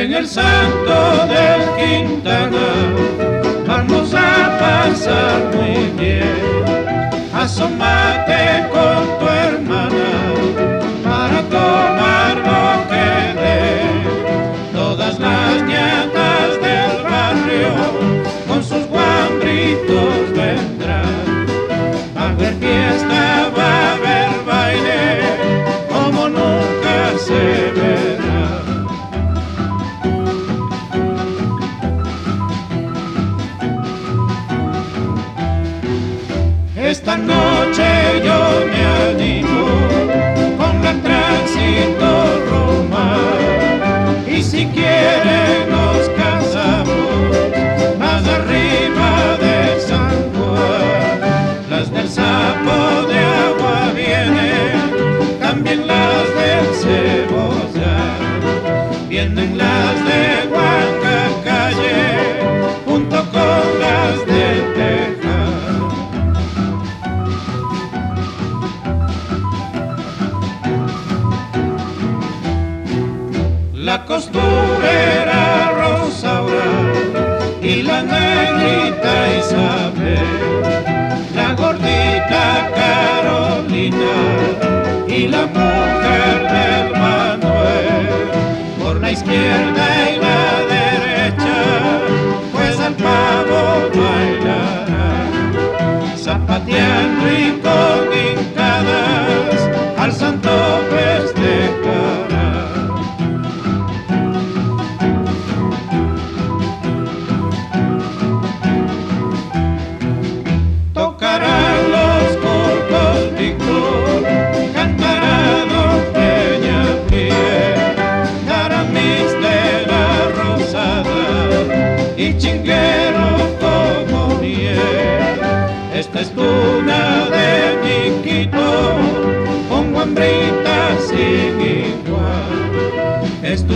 en el santo del Quintana vamos a pasar muy bien. Esta noche yo me animo con la tránsito Roma y si quiere nos casamos más arriba de San Juan. Las del sapo de agua vienen, también las del cebolla, vienen las de la costurera Rosaura y la negrita Isabel, la gordita Carolina y la mujer del Manuel, por la izquierda y chinguero como miel. Esta es tuna de mi Quito, con guambrita sin igual, es de